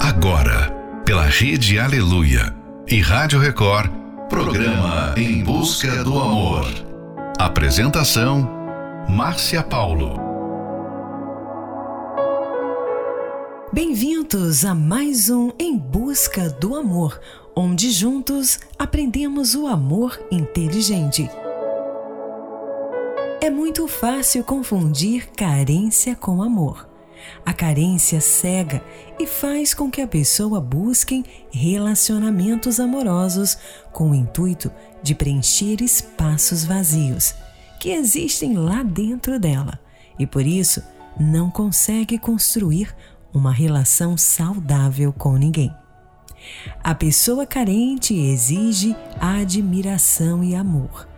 Agora, pela Rede Aleluia e Rádio Record, programa Em Busca do Amor. Apresentação: Márcia Paulo. Bem-vindos a mais um Em Busca do Amor, onde juntos aprendemos o amor inteligente. É muito fácil confundir carência com amor. A carência cega e faz com que a pessoa busque relacionamentos amorosos com o intuito de preencher espaços vazios que existem lá dentro dela e por isso não consegue construir uma relação saudável com ninguém. A pessoa carente exige admiração e amor.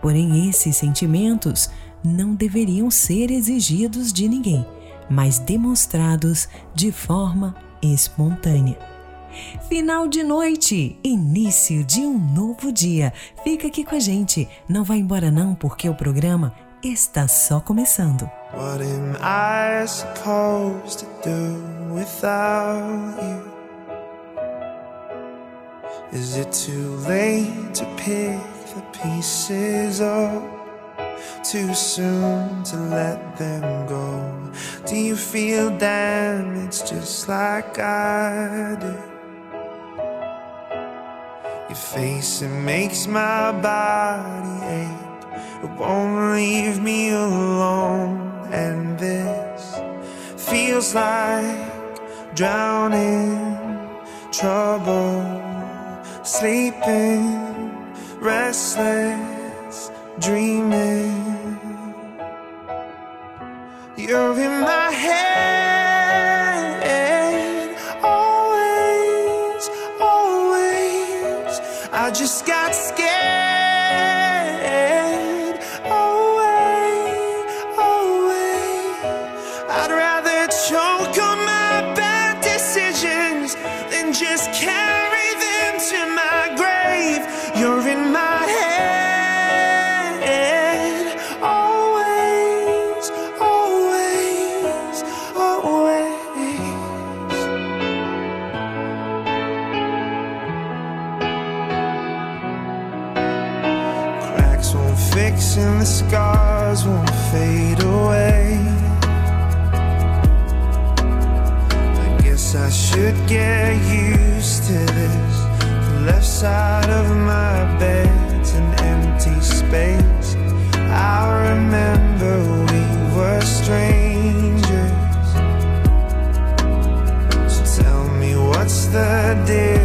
Porém, esses sentimentos não deveriam ser exigidos de ninguém mas demonstrados de forma espontânea. Final de noite, início de um novo dia. Fica aqui com a gente, não vai embora não, porque o programa está só começando. What am I supposed to do without you? Is it too late to pick the pieces up? Too soon to let them go. Do you feel damaged just like I do? Your face, it makes my body ache. It won't leave me alone. And this feels like drowning, trouble, sleeping, restless, dreaming. You're in my head, side of my bed's an empty space. I remember we were strangers. So tell me what's the difference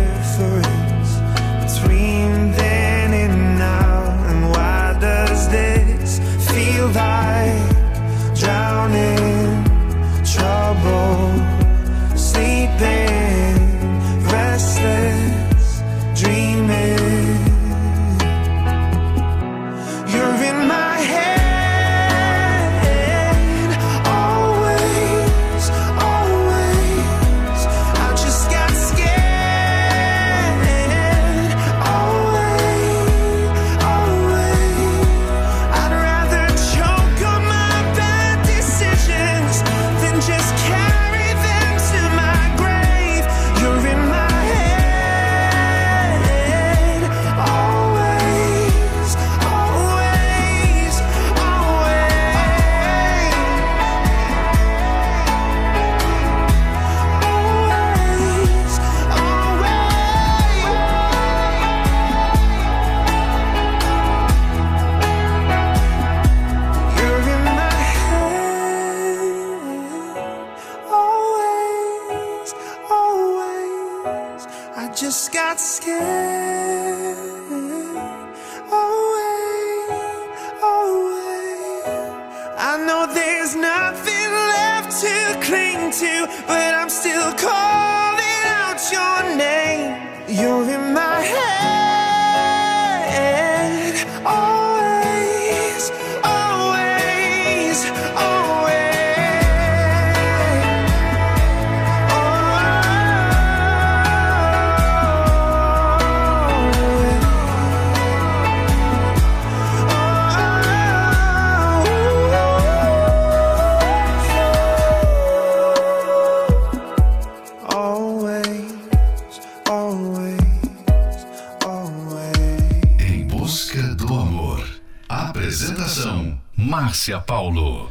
Márcia Paulo.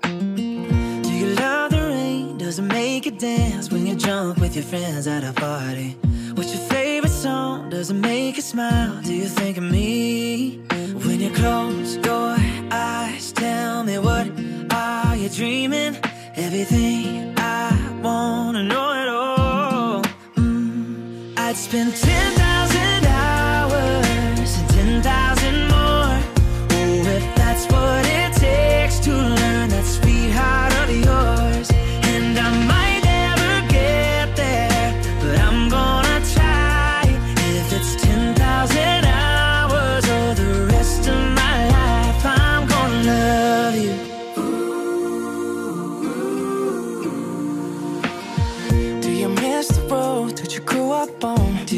Do you love the rain? Does it make you dance when you jump with your friends at a party? What's your favorite song? Does it make you smile? Do you think of me? When you close your eyes, tell me what are you dreaming? Everything I wanna know it all. Mm, I'd spend 10,000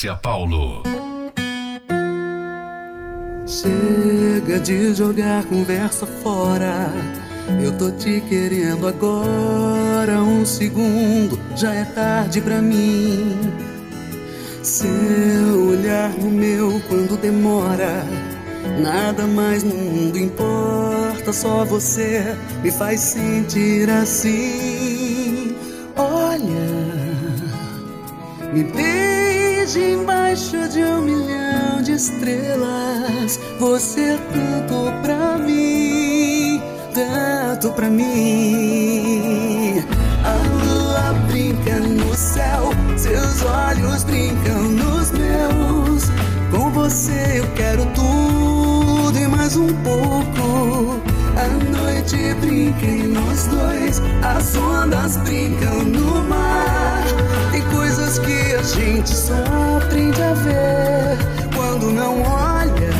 Márcia Paulo. Chega de jogar conversa fora. Eu tô te querendo agora. Um segundo, já é tarde pra mim. Seu olhar no meu quando demora. Nada mais no mundo importa, só você me faz sentir assim. Olha. Me beije embaixo de um milhão de estrelas. Você é tanto pra mim, tanto pra mim. A lua brinca no céu, seus olhos brincam nos meus. Com você eu quero tudo e mais um pouco. Noite brinca nós dois, as ondas brincam no mar. Tem coisas que a gente só aprende a ver quando não olha.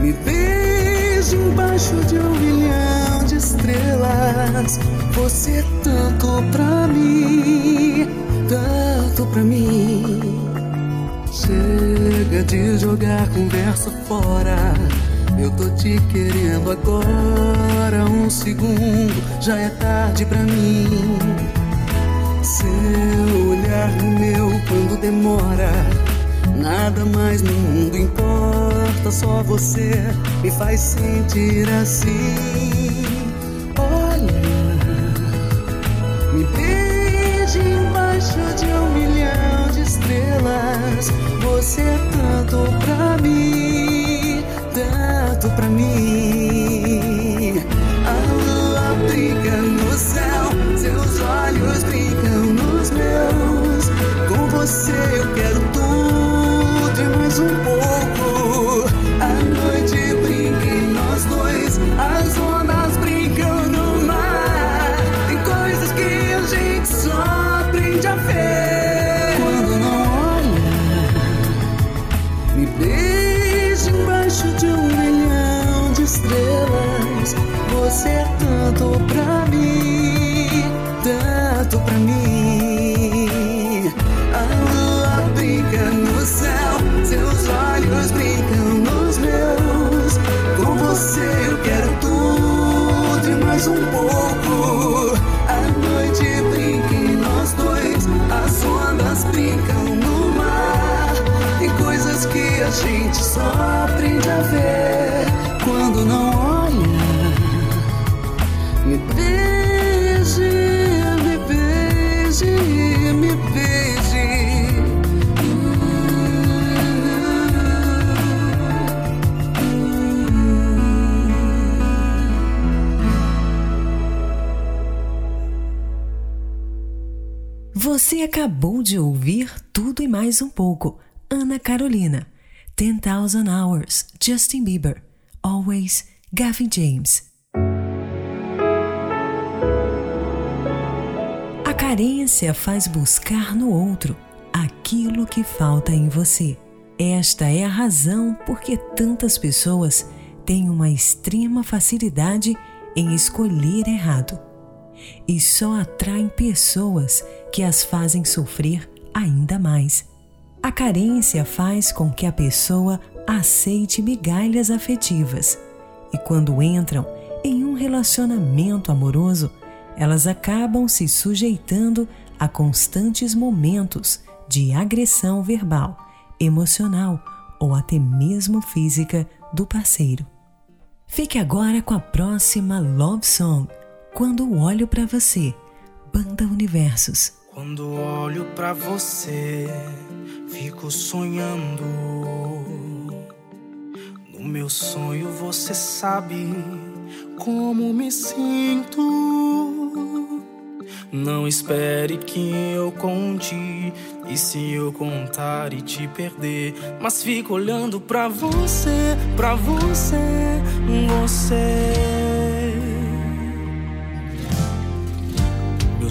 Me beije embaixo de um milhão de estrelas. Você é tanto pra mim, tanto pra mim. Chega de jogar conversa fora. Eu tô te querendo agora. Um segundo, já é tarde pra mim. Seu olhar no meu quando demora. Nada mais no mundo importa, só você me faz sentir assim. Olha, me beije embaixo de um milhão de estrelas. Você é tanto pra mim, você acabou de ouvir Tudo e Mais um Pouco, Ana Carolina. 10,000 Hours, Justin Bieber. Always, Gavin James. A carência faz buscar no outro aquilo que falta em você. Esta é a razão por que tantas pessoas têm uma extrema facilidade em escolher errado e só atraem pessoas que as fazem sofrer ainda mais. A carência faz com que a pessoa aceite migalhas afetivas e, quando entram em um relacionamento amoroso, elas acabam se sujeitando a constantes momentos de agressão verbal, emocional ou até mesmo física do parceiro. Fique agora com a próxima Love Song, Quando Olho para Você, Banda Universos. Quando olho pra você, fico sonhando. No meu sonho você sabe como me sinto. Não espere que eu conte, e se eu contar e te perder, mas fico olhando pra você, pra você, você.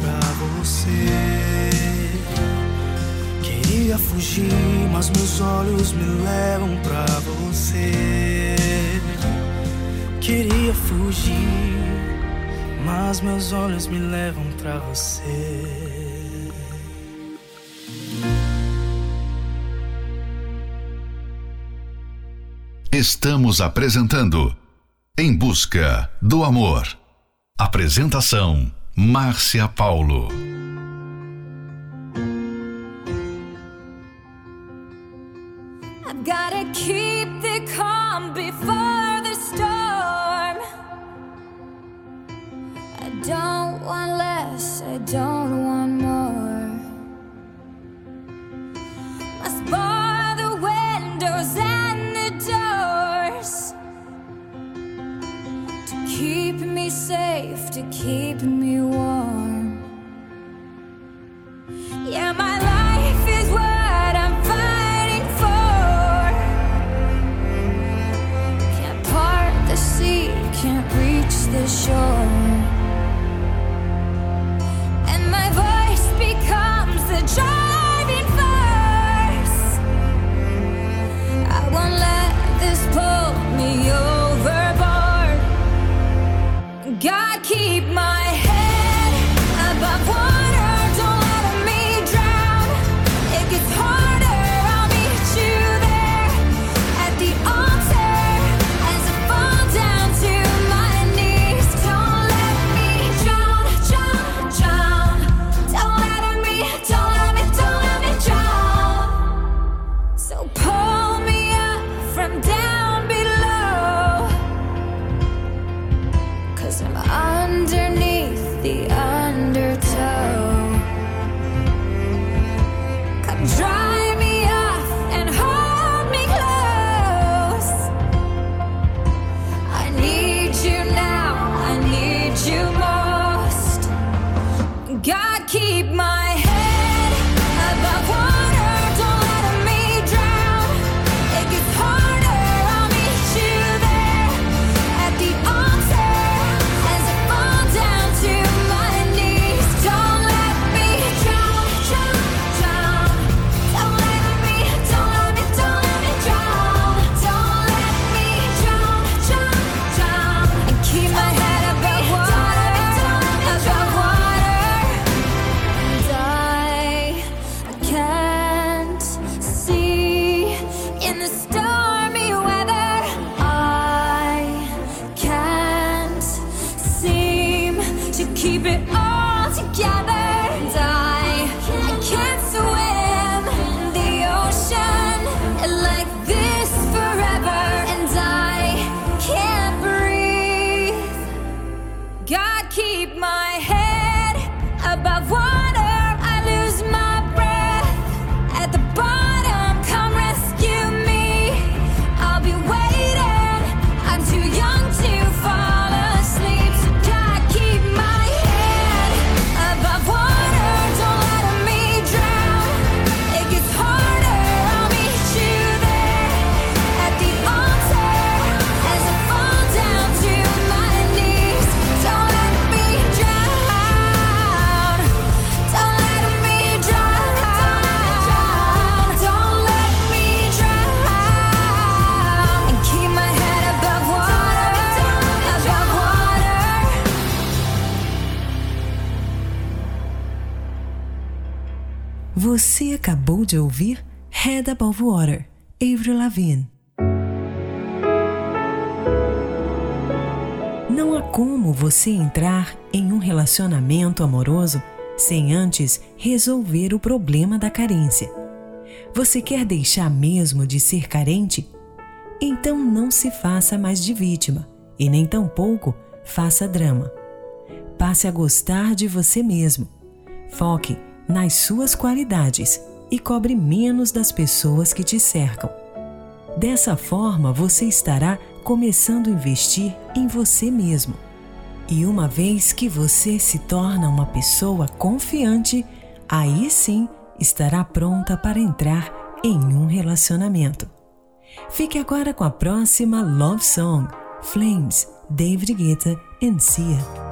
pra fugir, mas meus olhos me levam pra você. Queria fugir, mas meus olhos me levam pra você. Estamos apresentando Em Busca do Amor. Apresentação: Márcia Paulo. Você acabou de ouvir Head Above Water, Avril Lavigne. Não há como você entrar em um relacionamento amoroso sem antes resolver o problema da carência. Você quer deixar mesmo de ser carente? Então não se faça mais de vítima e nem tampouco faça drama. Passe a gostar de você mesmo. Foque nas suas qualidades e cobre menos das pessoas que te cercam. Dessa forma, você estará começando a investir em você mesmo. E uma vez que você se torna uma pessoa confiante, aí sim estará pronta para entrar em um relacionamento. Fique agora com a próxima Love Song, Flames, David Guetta e Sia.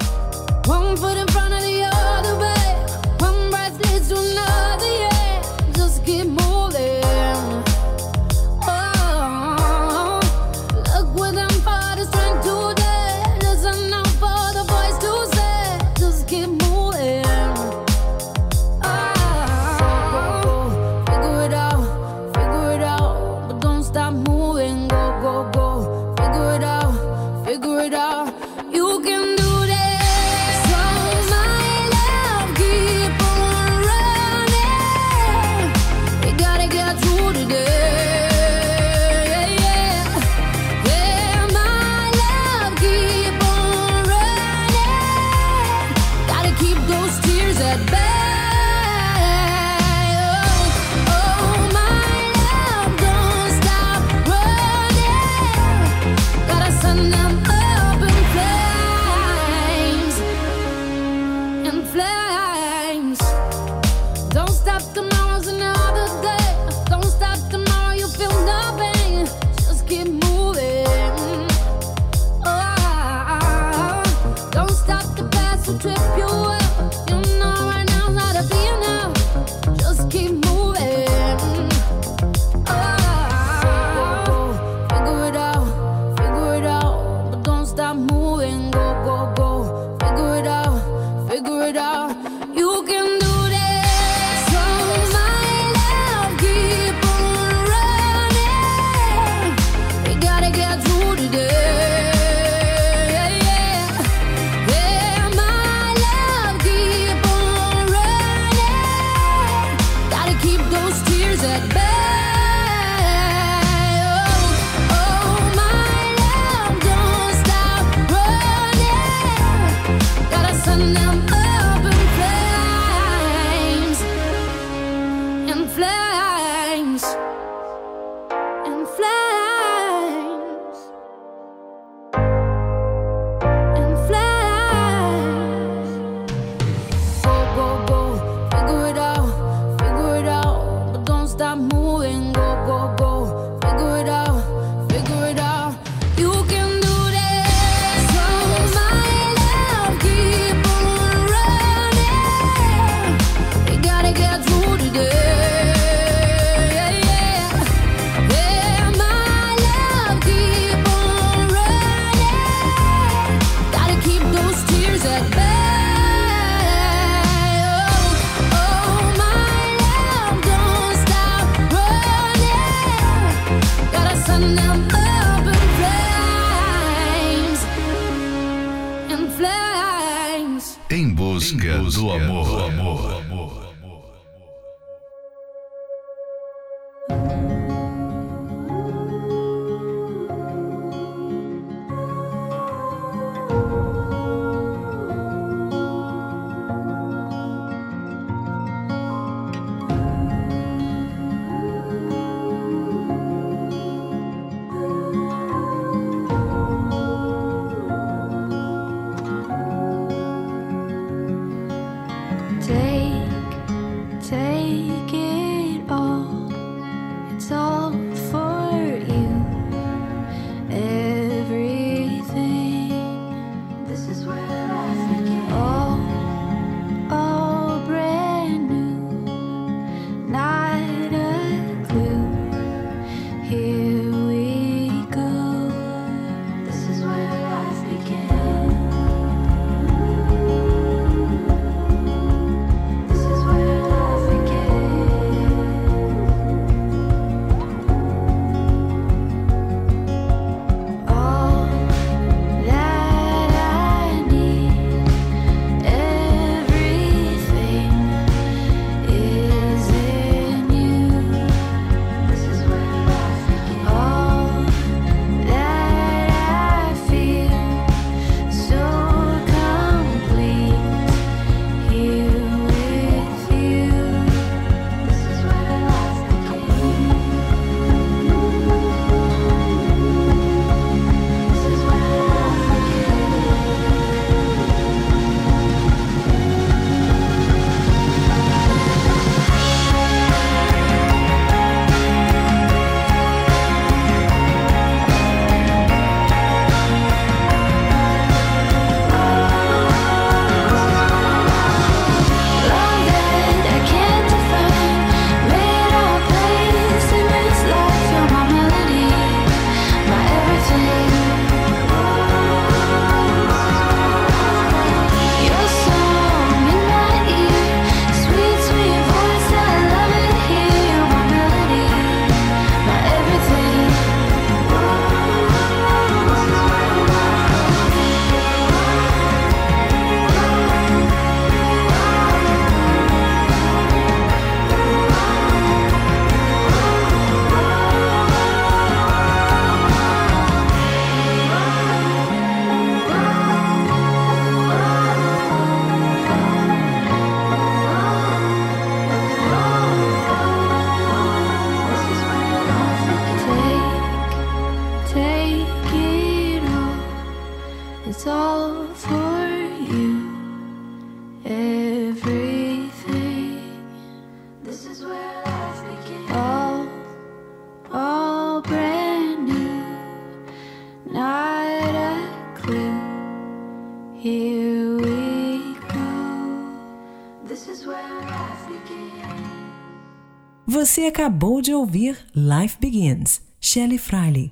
Você acabou de ouvir Life Begins, Shelley Friley.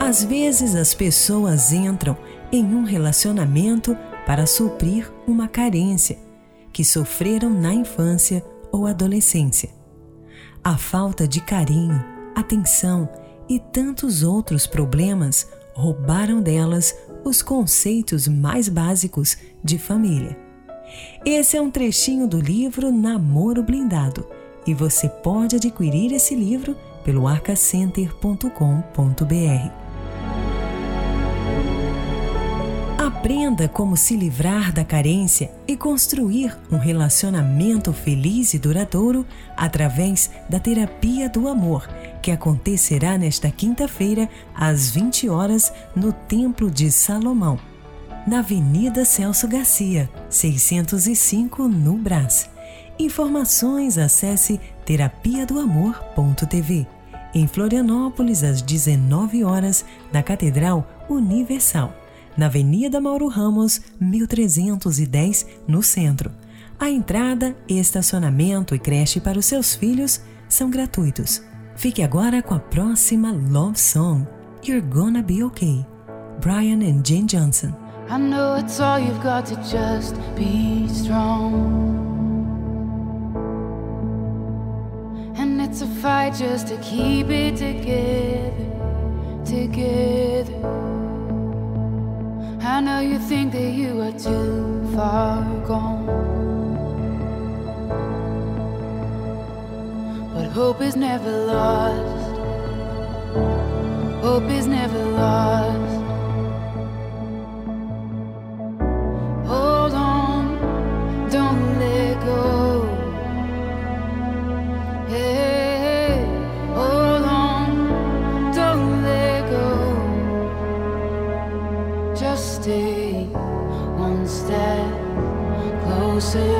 Às vezes as pessoas entram em um relacionamento para suprir uma carência que sofreram na infância ou adolescência. A falta de carinho, atenção e tantos outros problemas roubaram delas os conceitos mais básicos de família. Esse é um trechinho do livro Namoro Blindado e você pode adquirir esse livro pelo arcacenter.com.br. Aprenda como se livrar da carência e construir um relacionamento feliz e duradouro através da terapia do amor, que acontecerá nesta quinta-feira às 20 horas no Templo de Salomão, na Avenida Celso Garcia, 605 no Brás. Informações acesse terapia do amor.tv. Em Florianópolis às 19 horas na Catedral Universal na Avenida Mauro Ramos, 1310, no centro. A entrada, estacionamento e creche para os seus filhos são gratuitos. Fique agora com a próxima Love Song, You're Gonna Be Okay, Brian and Jane Johnson. I know it's all you've got to just be strong. And it's a fight just to keep it together, together. I know you think that you are too far gone. But hope is never lost. Hope is never lost. Hold on, don't let go. Hey, hold on, don't let go. Just stay one step closer.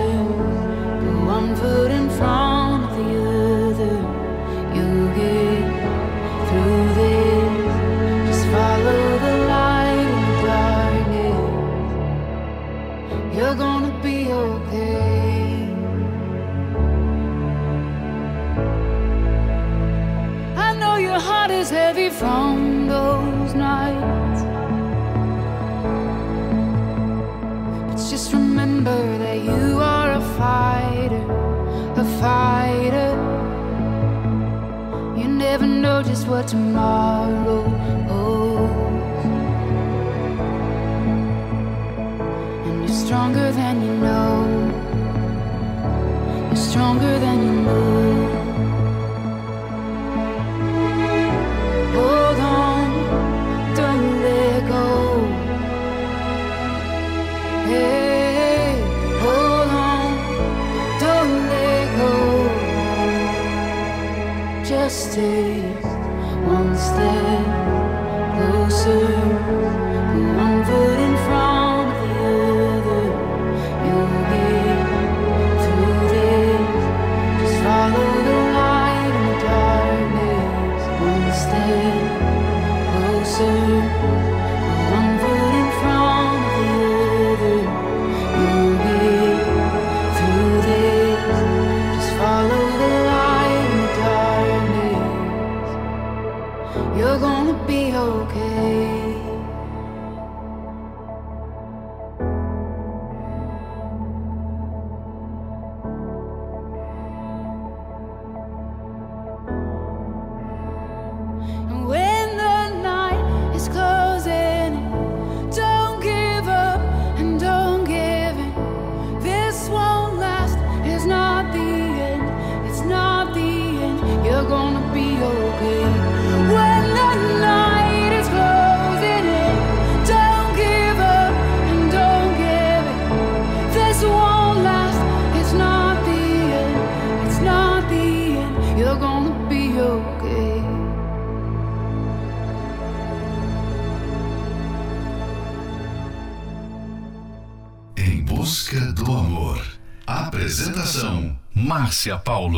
Márcia Paulo.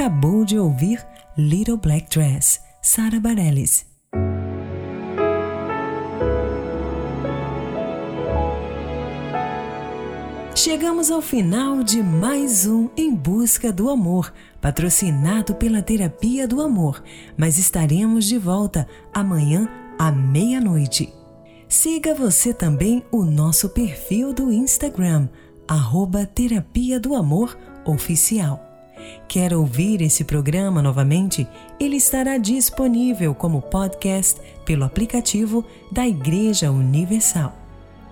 Acabou de ouvir Little Black Dress, Sarah Bareilles. Chegamos ao final de mais um Em Busca do Amor, patrocinado pela Terapia do Amor, mas estaremos de volta amanhã à meia-noite. Siga você também o nosso perfil do Instagram, arroba Terapia do Amor Oficial. Quer ouvir esse programa novamente? Ele estará disponível como podcast pelo aplicativo da Igreja Universal.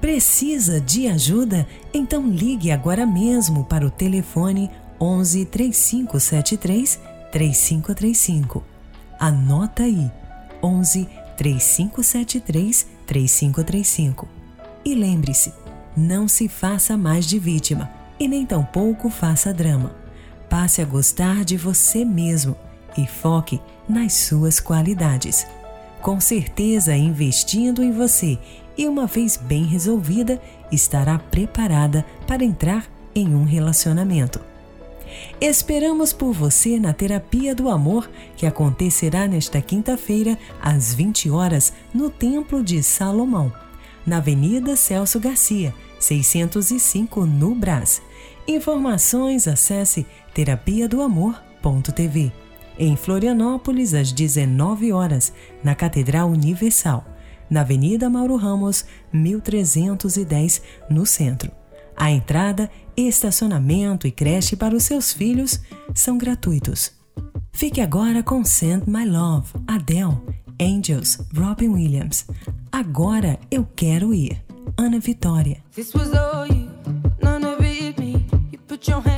Precisa de ajuda? Então ligue agora mesmo para o telefone 11 3573 3535. Anota aí: 11 3573 3535. E lembre-se, não se faça mais de vítima e nem tampouco faça drama. Passe a gostar de você mesmo e foque nas suas qualidades. Com certeza, investindo em você e uma vez bem resolvida, estará preparada para entrar em um relacionamento. Esperamos por você na Terapia do Amor, que acontecerá nesta quinta-feira, às 20 horas, no Templo de Salomão, na Avenida Celso Garcia, 605, no Brás. Informações acesse terapia do amor.tv. Em Florianópolis, às 19 horas, na Catedral Universal, na Avenida Mauro Ramos, 1310, no centro. A entrada, estacionamento e creche para os seus filhos são gratuitos. Fique agora com Send My Love, Adele, Angels, Robin Williams. Agora eu quero ir. Ana Vitória. your hand.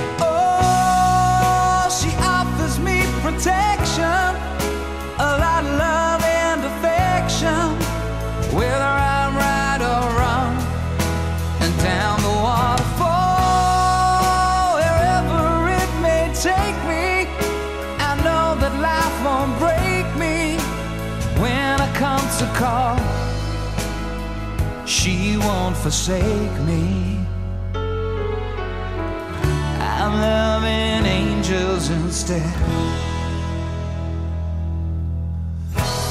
won't forsake me. I'm loving angels instead.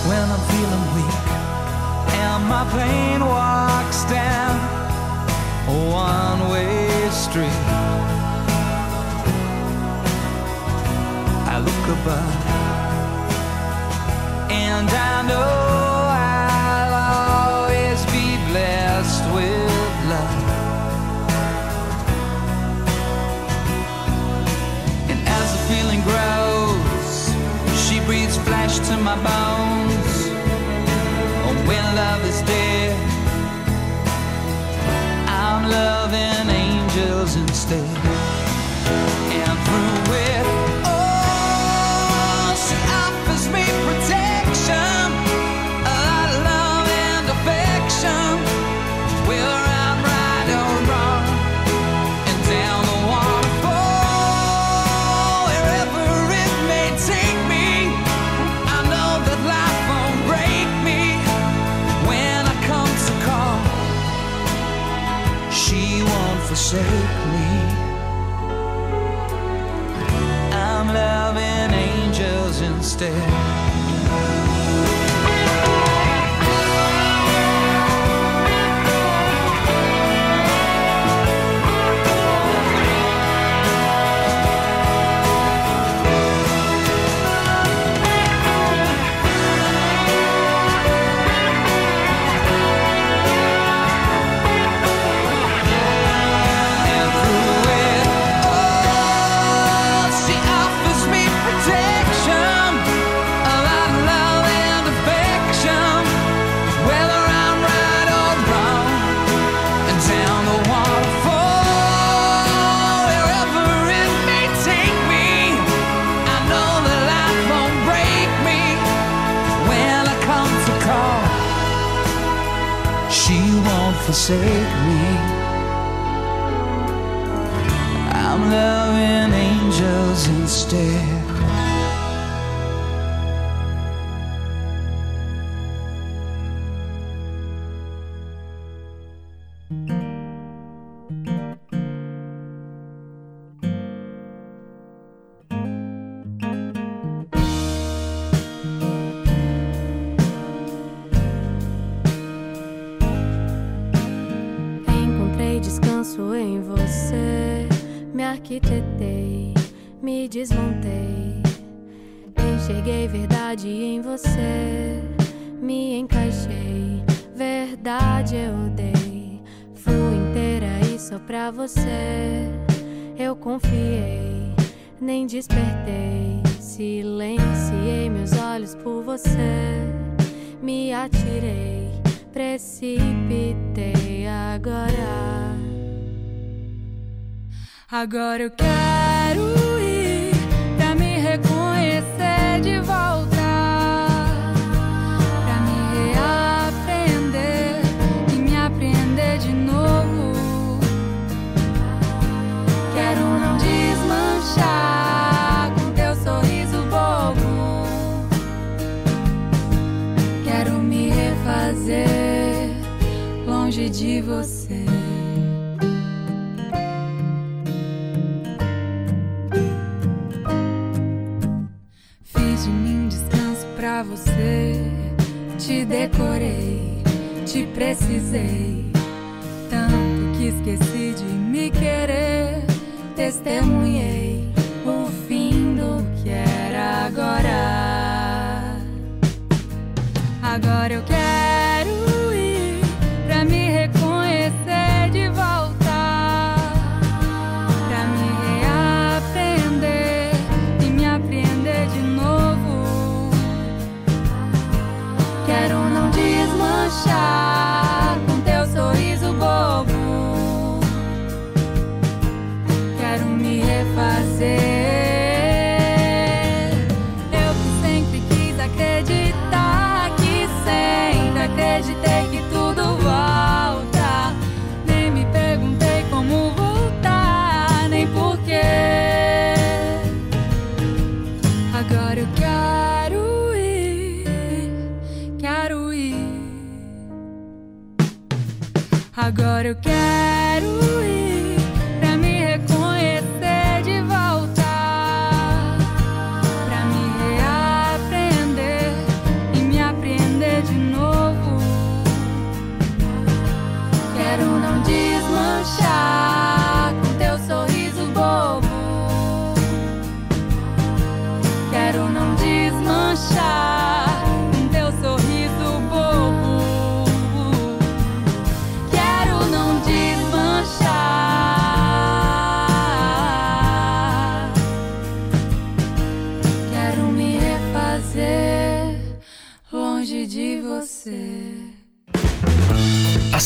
When I'm feeling weak and my plane walks down a one way street, I look above and I know. desmontei. Enxerguei verdade em você, me encaixei. Verdade eu dei, fui inteira e só pra você. Eu confiei, nem despertei. Silenciei meus olhos por você, me atirei, precipitei agora. Agora eu quero de volta. Pra me reaprender e me aprender de novo. Quero não desmanchar com teu sorriso bobo. Quero me refazer longe de você. Você. Te decorei, te precisei. Tanto que esqueci de me querer. Testemunhei o fim do que era agora. Agora eu quero